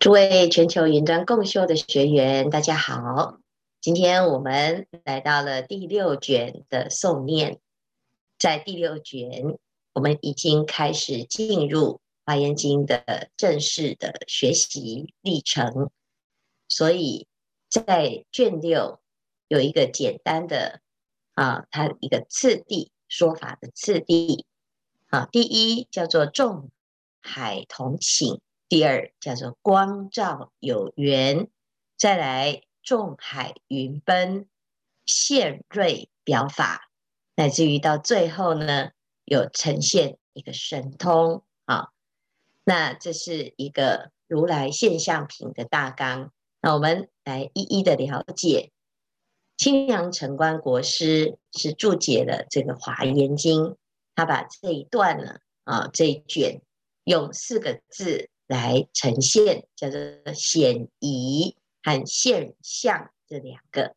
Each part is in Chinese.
诸位全球云端共修的学员，大家好！今天我们来到了第六卷的诵念，在第六卷，我们已经开始进入《华严经》的正式的学习历程，所以在卷六有一个简单的啊，它一个次第说法的次第啊，第一叫做众海同请。第二叫做光照有缘，再来众海云奔现瑞表法，乃至于到最后呢，有呈现一个神通啊。那这是一个如来现象品的大纲。那我们来一一的了解。清阳城关国师是注解了这个《华严经》，他把这一段呢啊这一卷用四个字。来呈现叫做显仪和现象这两个。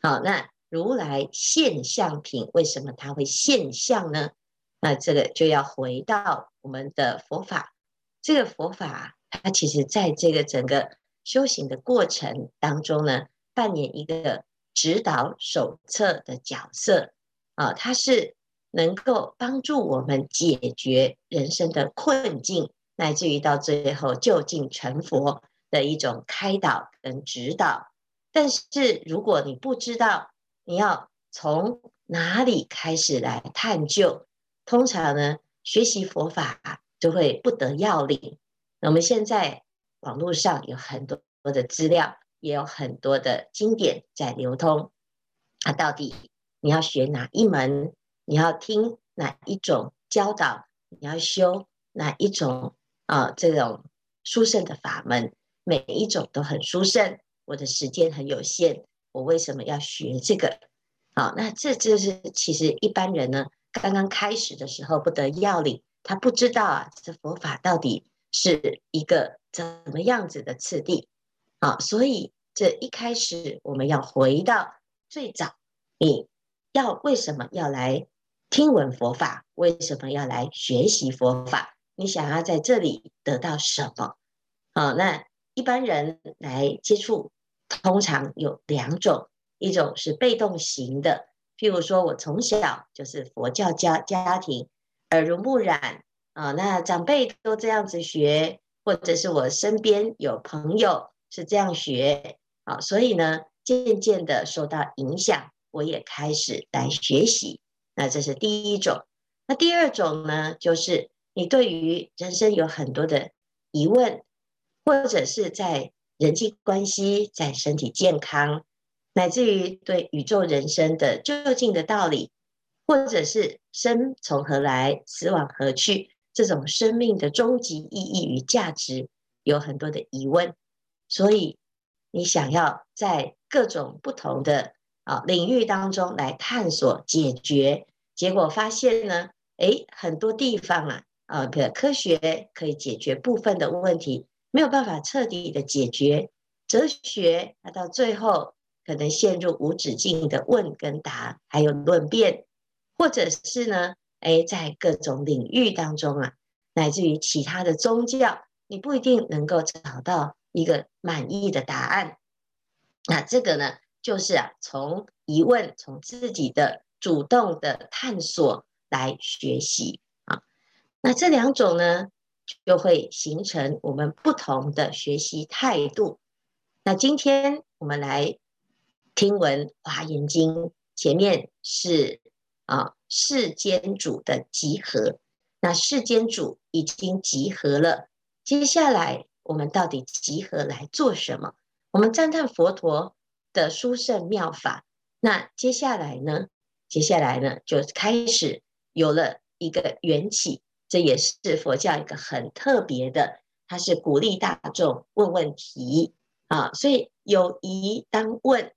好，那如来现象品为什么它会现象呢？那这个就要回到我们的佛法。这个佛法它其实在这个整个修行的过程当中呢，扮演一个指导手册的角色啊，它是能够帮助我们解决人生的困境。乃至于到最后究竟成佛的一种开导跟指导，但是如果你不知道你要从哪里开始来探究，通常呢学习佛法就会不得要领。那我们现在网络上有很多的资料，也有很多的经典在流通，啊，到底你要学哪一门？你要听哪一种教导？你要修哪一种？啊，这种殊胜的法门，每一种都很殊胜。我的时间很有限，我为什么要学这个？好，那这就是其实一般人呢，刚刚开始的时候不得要领，他不知道啊，这佛法到底是一个怎么样子的次第。好，所以这一开始我们要回到最早，你要为什么要来听闻佛法？为什么要来学习佛法？你想要在这里得到什么？好，那一般人来接触，通常有两种，一种是被动型的，譬如说我从小就是佛教家家庭，耳濡目染啊，那长辈都这样子学，或者是我身边有朋友是这样学，啊，所以呢，渐渐的受到影响，我也开始来学习。那这是第一种。那第二种呢，就是。你对于人生有很多的疑问，或者是在人际关系、在身体健康，乃至于对宇宙人生的究竟的道理，或者是生从何来、死往何去，这种生命的终极意义与价值，有很多的疑问，所以你想要在各种不同的啊领域当中来探索解决，结果发现呢，诶，很多地方啊。啊，可科学可以解决部分的问题，没有办法彻底的解决。哲学，它到最后可能陷入无止境的问跟答，还有论辩，或者是呢，哎，在各种领域当中啊，乃至于其他的宗教，你不一定能够找到一个满意的答案。那这个呢，就是啊，从疑问，从自己的主动的探索来学习。那这两种呢，就会形成我们不同的学习态度。那今天我们来听闻《华严经》，前面是啊世间主的集合。那世间主已经集合了，接下来我们到底集合来做什么？我们赞叹佛陀的殊胜妙法。那接下来呢？接下来呢，就开始有了一个缘起。这也是佛教一个很特别的，它是鼓励大众问问题啊，所以有疑当问。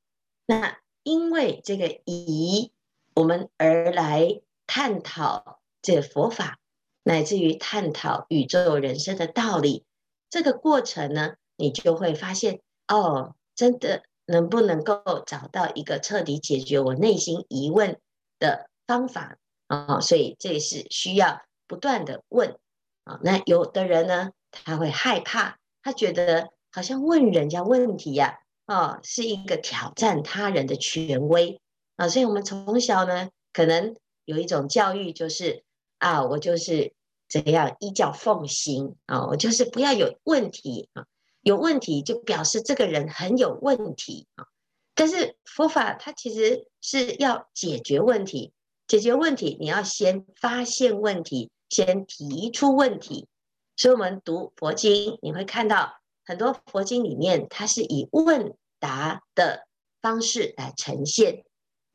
那因为这个疑，我们而来探讨这佛法，乃至于探讨宇宙人生的道理。这个过程呢，你就会发现哦，真的能不能够找到一个彻底解决我内心疑问的方法啊？所以这是需要。不断的问啊，那有的人呢，他会害怕，他觉得好像问人家问题呀，啊，是一个挑战他人的权威啊。所以，我们从小呢，可能有一种教育，就是啊，我就是怎样依教奉行啊，我就是不要有问题啊，有问题就表示这个人很有问题啊。但是佛法它其实是要解决问题，解决问题你要先发现问题，先提出问题。所以，我们读佛经，你会看到很多佛经里面，它是以问答的方式来呈现。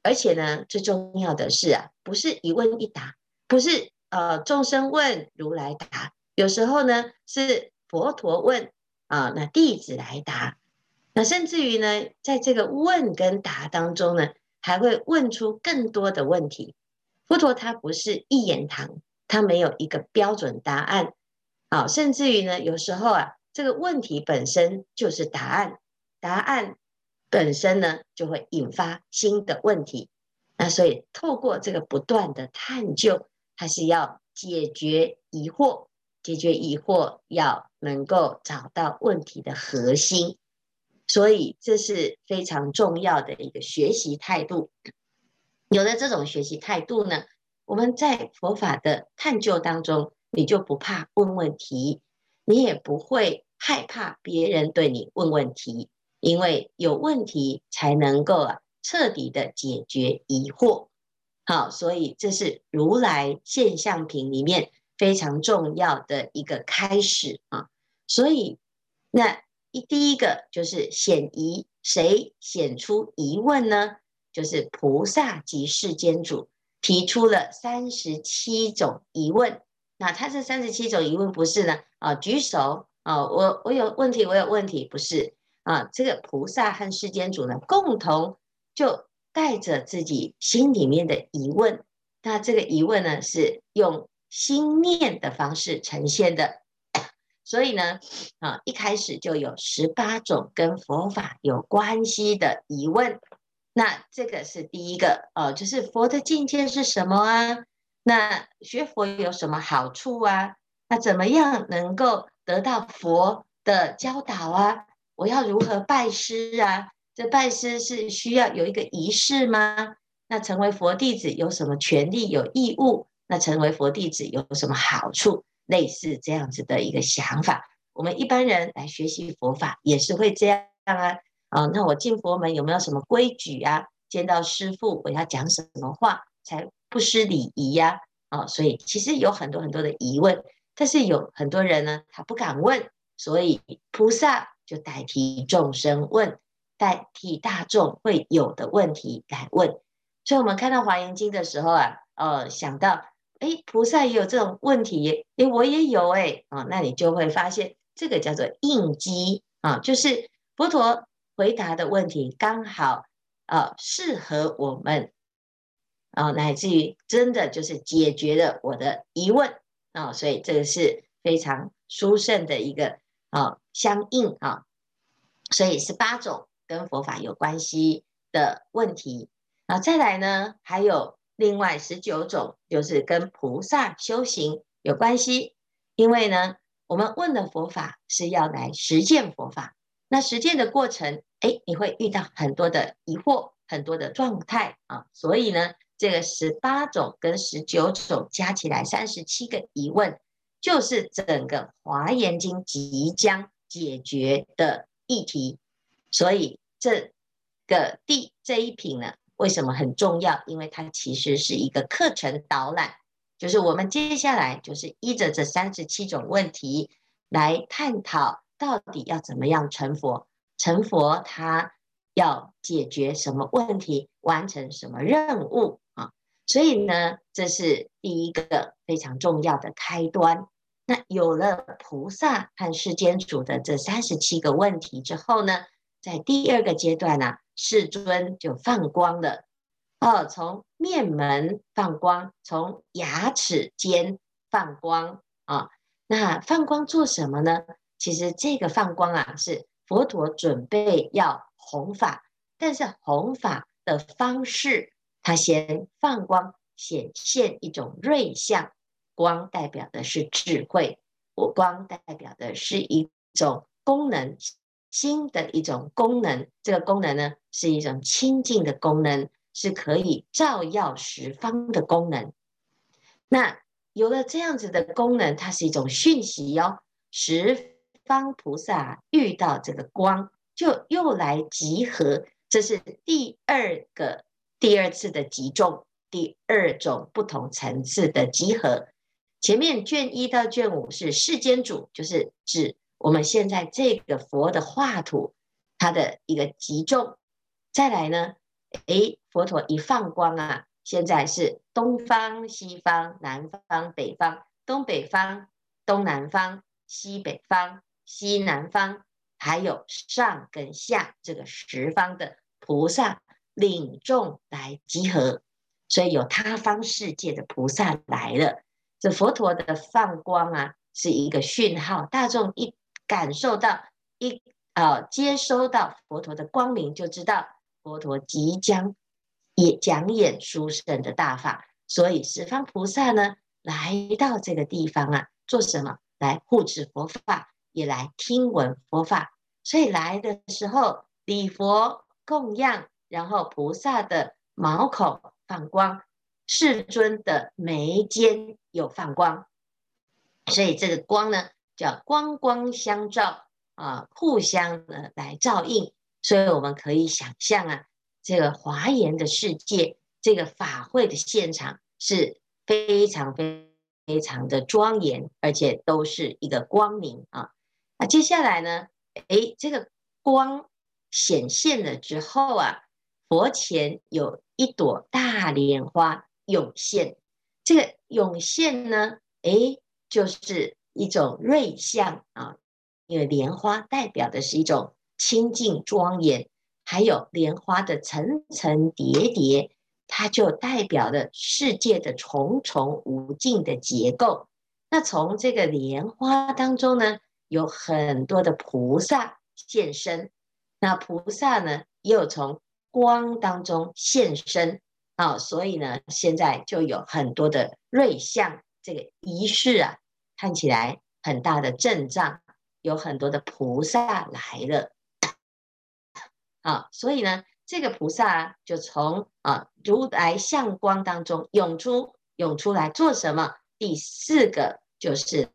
而且呢，最重要的是啊，不是一问一答，不是呃众生问如来答，有时候呢是佛陀问啊，那弟子来答。那甚至于呢，在这个问跟答当中呢，还会问出更多的问题。佛陀他不是一言堂，他没有一个标准答案。好，甚至于呢，有时候啊，这个问题本身就是答案，答案本身呢就会引发新的问题。那所以透过这个不断的探究，还是要解决疑惑，解决疑惑要能够找到问题的核心。所以这是非常重要的一个学习态度。有了这种学习态度呢，我们在佛法的探究当中，你就不怕问问题，你也不会害怕别人对你问问题，因为有问题才能够啊彻底的解决疑惑。好，所以这是如来现象品里面非常重要的一个开始啊。所以那。一第一个就是显疑，谁显出疑问呢？就是菩萨及世间主提出了三十七种疑问。那他这三十七种疑问不是呢？啊，举手啊，我我有问题，我有问题，不是啊？这个菩萨和世间主呢，共同就带着自己心里面的疑问。那这个疑问呢，是用心念的方式呈现的。所以呢，啊，一开始就有十八种跟佛法有关系的疑问。那这个是第一个，呃，就是佛的境界是什么啊？那学佛有什么好处啊？那怎么样能够得到佛的教导啊？我要如何拜师啊？这拜师是需要有一个仪式吗？那成为佛弟子有什么权利、有义务？那成为佛弟子有什么好处？类似这样子的一个想法，我们一般人来学习佛法也是会这样啊。啊，那我进佛门有没有什么规矩啊？见到师父我要讲什么话才不失礼仪呀？啊，所以其实有很多很多的疑问，但是有很多人呢，他不敢问，所以菩萨就代替众生问，代替大众会有的问题来问。所以我们看到《华严经》的时候啊，呃，想到。哎，菩萨也有这种问题，哎，我也有哎，啊，那你就会发现这个叫做应机啊，就是佛陀回答的问题刚好啊适合我们。啊，乃至于真的就是解决了我的疑问。啊，所以这个是非常殊胜的一个啊相应啊，所以是八种跟佛法有关系的问题，啊再来呢还有。另外十九种就是跟菩萨修行有关系，因为呢，我们问的佛法是要来实践佛法，那实践的过程，哎，你会遇到很多的疑惑，很多的状态啊，所以呢，这个十八种跟十九种加起来三十七个疑问，就是整个华严经即将解决的议题，所以这个第这一品呢。为什么很重要？因为它其实是一个课程导览，就是我们接下来就是依着这三十七种问题来探讨，到底要怎么样成佛？成佛他要解决什么问题？完成什么任务啊？所以呢，这是第一个非常重要的开端。那有了菩萨和世间主的这三十七个问题之后呢，在第二个阶段呢、世尊就放光了，哦，从面门放光，从牙齿间放光啊。那放光做什么呢？其实这个放光啊，是佛陀准备要弘法，但是弘法的方式，他先放光，显现一种瑞相。光代表的是智慧，我光代表的是一种功能，新的一种功能。这个功能呢，是一种清净的功能，是可以照耀十方的功能。那有了这样子的功能，它是一种讯息哟。十方菩萨遇到这个光，就又来集合。这是第二个、第二次的集中，第二种不同层次的集合。前面卷一到卷五是世间主，就是指我们现在这个佛的画图，它的一个集中。再来呢，诶，佛陀一放光啊，现在是东方、西方、南方、北方、东北方、东南方、西北方、西南方，还有上跟下这个十方的。菩萨领众来集合，所以有他方世界的菩萨来了。这佛陀的放光啊，是一个讯号。大众一感受到，一呃接收到佛陀的光明，就知道佛陀即将也讲演殊胜的大法。所以十方菩萨呢，来到这个地方啊，做什么？来护持佛法，也来听闻佛法。所以来的时候礼佛。供养，然后菩萨的毛孔放光，世尊的眉间有放光，所以这个光呢叫光光相照啊，互相的来照应。所以我们可以想象啊，这个华严的世界，这个法会的现场是非常非非常的庄严，而且都是一个光明啊。接下来呢，诶，这个光。显现了之后啊，佛前有一朵大莲花涌现。这个涌现呢，诶，就是一种瑞相啊，因为莲花代表的是一种清净庄严，还有莲花的层层叠叠，它就代表了世界的重重无尽的结构。那从这个莲花当中呢，有很多的菩萨现身。那菩萨呢，又从光当中现身啊，所以呢，现在就有很多的瑞相，这个仪式啊，看起来很大的阵仗，有很多的菩萨来了啊，所以呢，这个菩萨就从啊如来相光当中涌出，涌出来做什么？第四个就是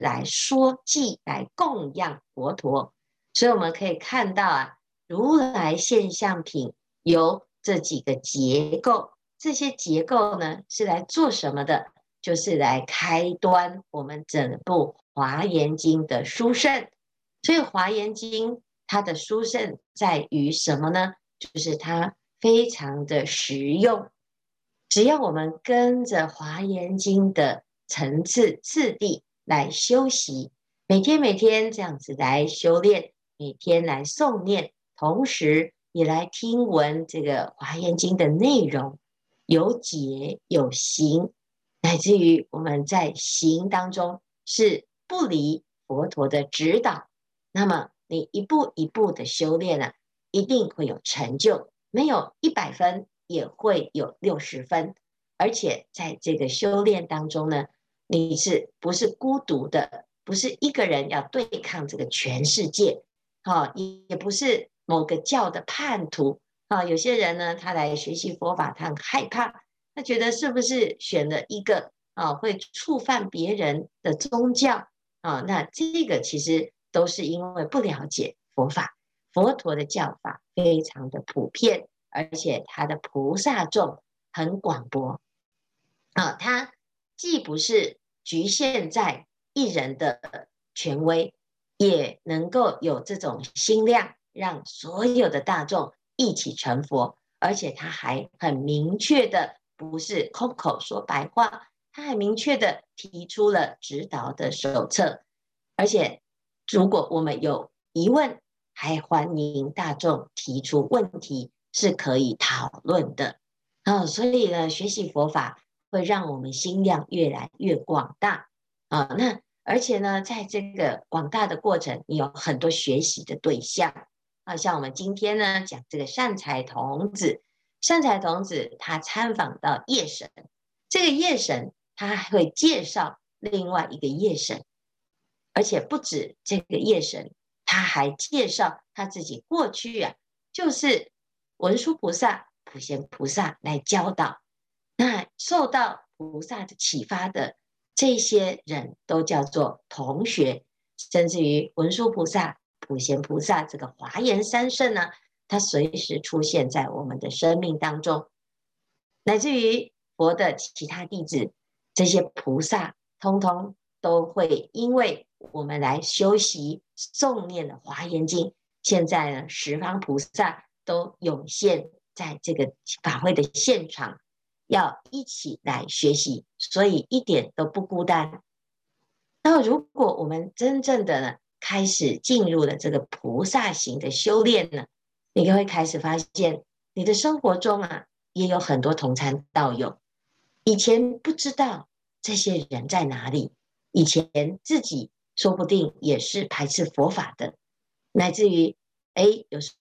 来说记，来供养佛陀。所以我们可以看到啊，如来现象品有这几个结构，这些结构呢是来做什么的？就是来开端我们整部《华严经》的殊胜。所以《华严经》它的殊胜在于什么呢？就是它非常的实用，只要我们跟着《华严经》的层次次第来修习，每天每天这样子来修炼。每天来诵念，同时也来听闻这个《华严经》的内容，有解有行，乃至于我们在行当中是不离佛陀的指导。那么你一步一步的修炼呢，一定会有成就。没有一百分，也会有六十分。而且在这个修炼当中呢，你是不是孤独的？不是一个人要对抗这个全世界。好，也也不是某个教的叛徒啊。有些人呢，他来学习佛法，他很害怕，他觉得是不是选了一个啊会触犯别人的宗教啊？那这个其实都是因为不了解佛法。佛陀的教法非常的普遍，而且他的菩萨众很广博啊。他既不是局限在一人的权威。也能够有这种心量，让所有的大众一起成佛，而且他还很明确的，不是空口说白话，他还明确的提出了指导的手册，而且如果我们有疑问，还欢迎大众提出问题，是可以讨论的。啊，所以呢，学习佛法会让我们心量越来越广大啊，那。而且呢，在这个广大的过程，有很多学习的对象啊。像我们今天呢讲这个善财童子，善财童子他参访到夜神，这个夜神他还会介绍另外一个夜神，而且不止这个夜神，他还介绍他自己过去啊，就是文殊菩萨、普贤菩萨来教导。受到菩萨的启发的这些人都叫做同学，甚至于文殊菩萨、普贤菩萨这个华严三圣呢，他随时出现在我们的生命当中，乃至于佛的其他弟子，这些菩萨通通都会因为我们来修习诵念的华严经，现在呢，十方菩萨都涌现在这个法会的现场。要一起来学习，所以一点都不孤单。那如果我们真正的呢，开始进入了这个菩萨行的修炼呢，你就会开始发现，你的生活中啊，也有很多同参道友。以前不知道这些人在哪里，以前自己说不定也是排斥佛法的，乃至于哎，有时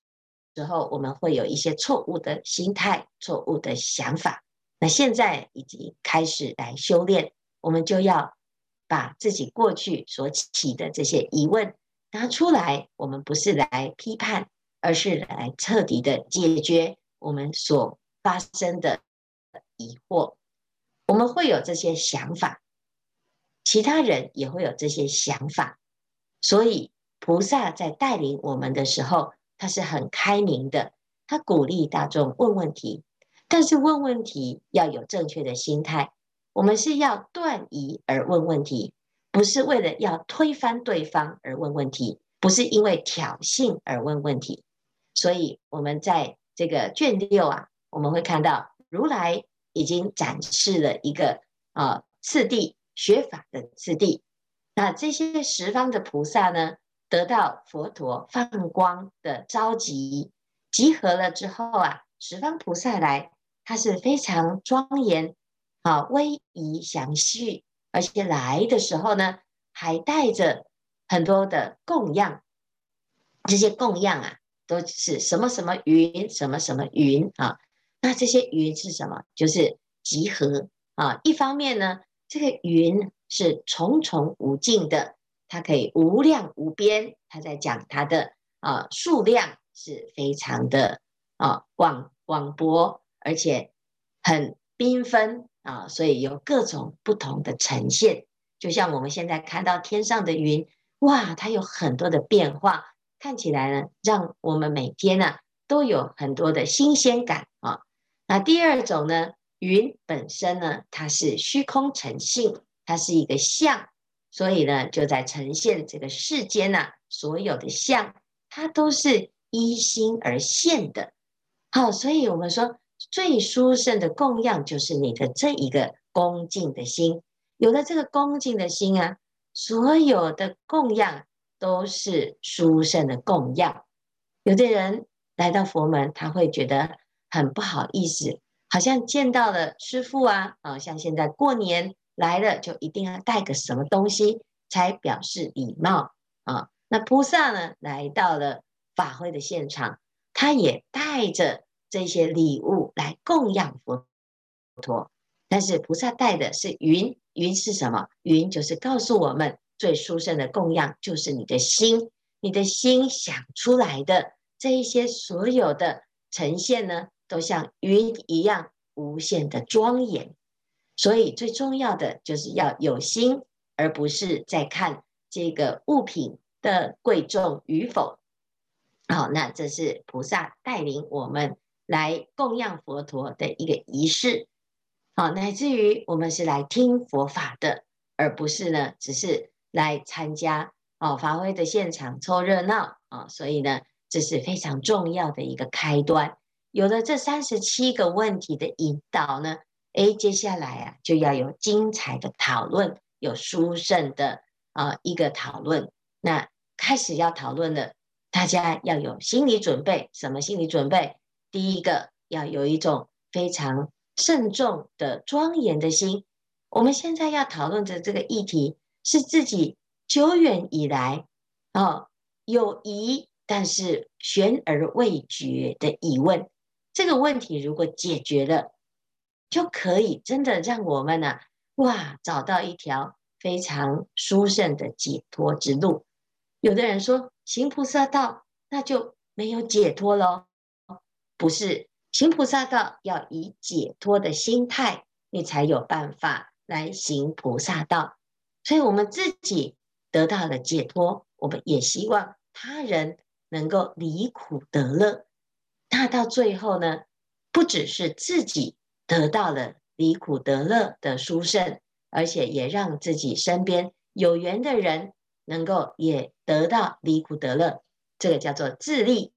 候我们会有一些错误的心态、错误的想法。那现在已经开始来修炼，我们就要把自己过去所起的这些疑问拿出来。我们不是来批判，而是来彻底的解决我们所发生的疑惑。我们会有这些想法，其他人也会有这些想法。所以菩萨在带领我们的时候，他是很开明的，他鼓励大众问问题。但是问问题要有正确的心态，我们是要断疑而问问题，不是为了要推翻对方而问问题，不是因为挑衅而问问题。所以我们在这个卷六啊，我们会看到如来已经展示了一个啊次第学法的次第。那这些十方的菩萨呢，得到佛陀放光的召集，集合了之后啊，十方菩萨来。它是非常庄严，啊，威仪详细，而且来的时候呢，还带着很多的供养。这些供养啊，都是什么什么云，什么什么云啊？那这些云是什么？就是集合啊。一方面呢，这个云是重重无尽的，它可以无量无边。它在讲它的啊数量是非常的啊广广博。而且很缤纷啊，所以有各种不同的呈现。就像我们现在看到天上的云，哇，它有很多的变化，看起来呢，让我们每天呢、都有很多的新鲜感啊。那第二种呢，云本身呢，它是虚空成性，它是一个相，所以呢，就在呈现这个世间呐、啊，所有的相，它都是依心而现的。好，所以我们说。最殊胜的供养就是你的这一个恭敬的心，有了这个恭敬的心啊，所有的供养都是殊胜的供养。有的人来到佛门，他会觉得很不好意思，好像见到了师父啊，啊，像现在过年来了，就一定要带个什么东西才表示礼貌啊。那菩萨呢，来到了法会的现场，他也带着。这些礼物来供养佛陀，但是菩萨带的是云，云是什么？云就是告诉我们最殊胜的供养就是你的心，你的心想出来的这一些所有的呈现呢，都像云一样无限的庄严。所以最重要的就是要有心，而不是在看这个物品的贵重与否。好，那这是菩萨带领我们。来供养佛陀的一个仪式，好，乃至于我们是来听佛法的，而不是呢，只是来参加哦法会的现场凑热闹啊。所以呢，这是非常重要的一个开端。有了这三十七个问题的引导呢，诶，接下来啊就要有精彩的讨论，有殊胜的啊一个讨论。那开始要讨论了，大家要有心理准备，什么心理准备？第一个要有一种非常慎重的庄严的心。我们现在要讨论的这个议题是自己久远以来啊有疑，但是悬而未决的疑问。这个问题如果解决了，就可以真的让我们呢、啊，哇，找到一条非常殊胜的解脱之路。有的人说行菩萨道，那就没有解脱喽？不是，行菩萨道要以解脱的心态，你才有办法来行菩萨道。所以，我们自己得到了解脱，我们也希望他人能够离苦得乐。那到最后呢，不只是自己得到了离苦得乐的殊胜，而且也让自己身边有缘的人能够也得到离苦得乐。这个叫做自利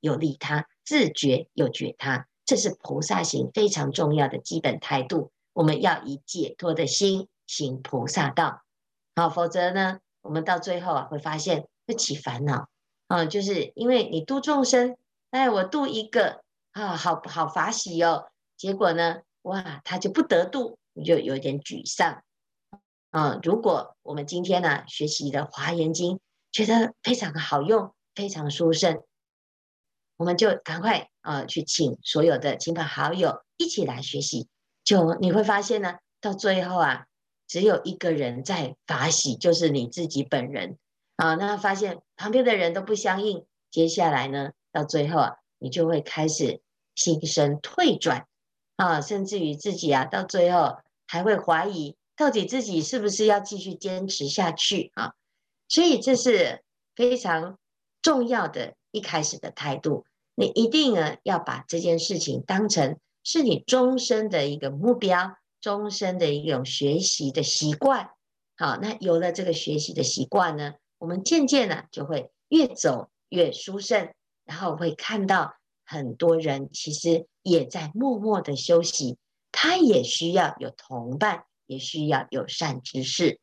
有利他，自觉又觉他，这是菩萨行非常重要的基本态度。我们要以解脱的心。行菩萨道，好，否则呢，我们到最后啊，会发现会起烦恼啊，就是因为你度众生，哎，我度一个啊，好好法喜哦，结果呢，哇，他就不得度，你就有点沮丧啊。如果我们今天呢、啊，学习的华严经，觉得非常的好用，非常殊胜，我们就赶快啊，去请所有的亲朋好友一起来学习，就你会发现呢，到最后啊。只有一个人在法喜，就是你自己本人啊。那发现旁边的人都不相应，接下来呢，到最后啊，你就会开始心生退转啊，甚至于自己啊，到最后还会怀疑，到底自己是不是要继续坚持下去啊？所以这是非常重要的一开始的态度。你一定呢要把这件事情当成是你终身的一个目标。终身的一种学习的习惯，好，那有了这个学习的习惯呢，我们渐渐呢就会越走越殊胜，然后会看到很多人其实也在默默的修习，他也需要有同伴，也需要有善知识，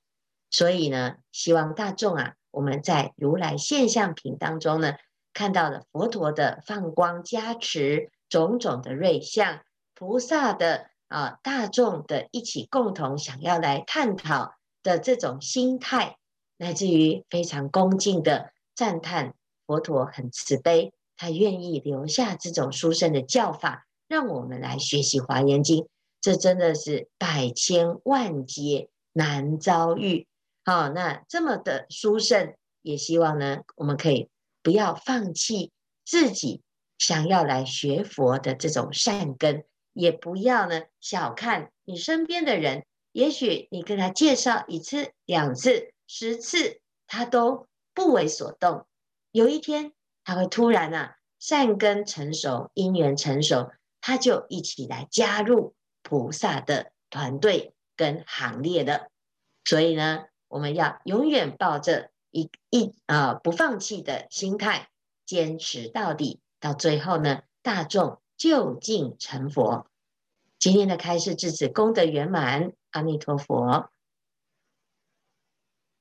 所以呢，希望大众啊，我们在如来现象品当中呢，看到了佛陀的放光加持，种种的瑞相，菩萨的。啊，大众的一起共同想要来探讨的这种心态，乃至于非常恭敬的赞叹佛陀很慈悲，他愿意留下这种殊胜的教法，让我们来学习华严经。这真的是百千万劫难遭遇。好，那这么的殊胜，也希望呢，我们可以不要放弃自己想要来学佛的这种善根。也不要呢小看你身边的人，也许你跟他介绍一次、两次、十次，他都不为所动。有一天他会突然啊善根成熟、因缘成熟，他就一起来加入菩萨的团队跟行列了。所以呢，我们要永远抱着一一啊、不放弃的心态，坚持到底，到最后呢，大众。就近成佛。今天的开示至此功德圆满，阿弥陀佛。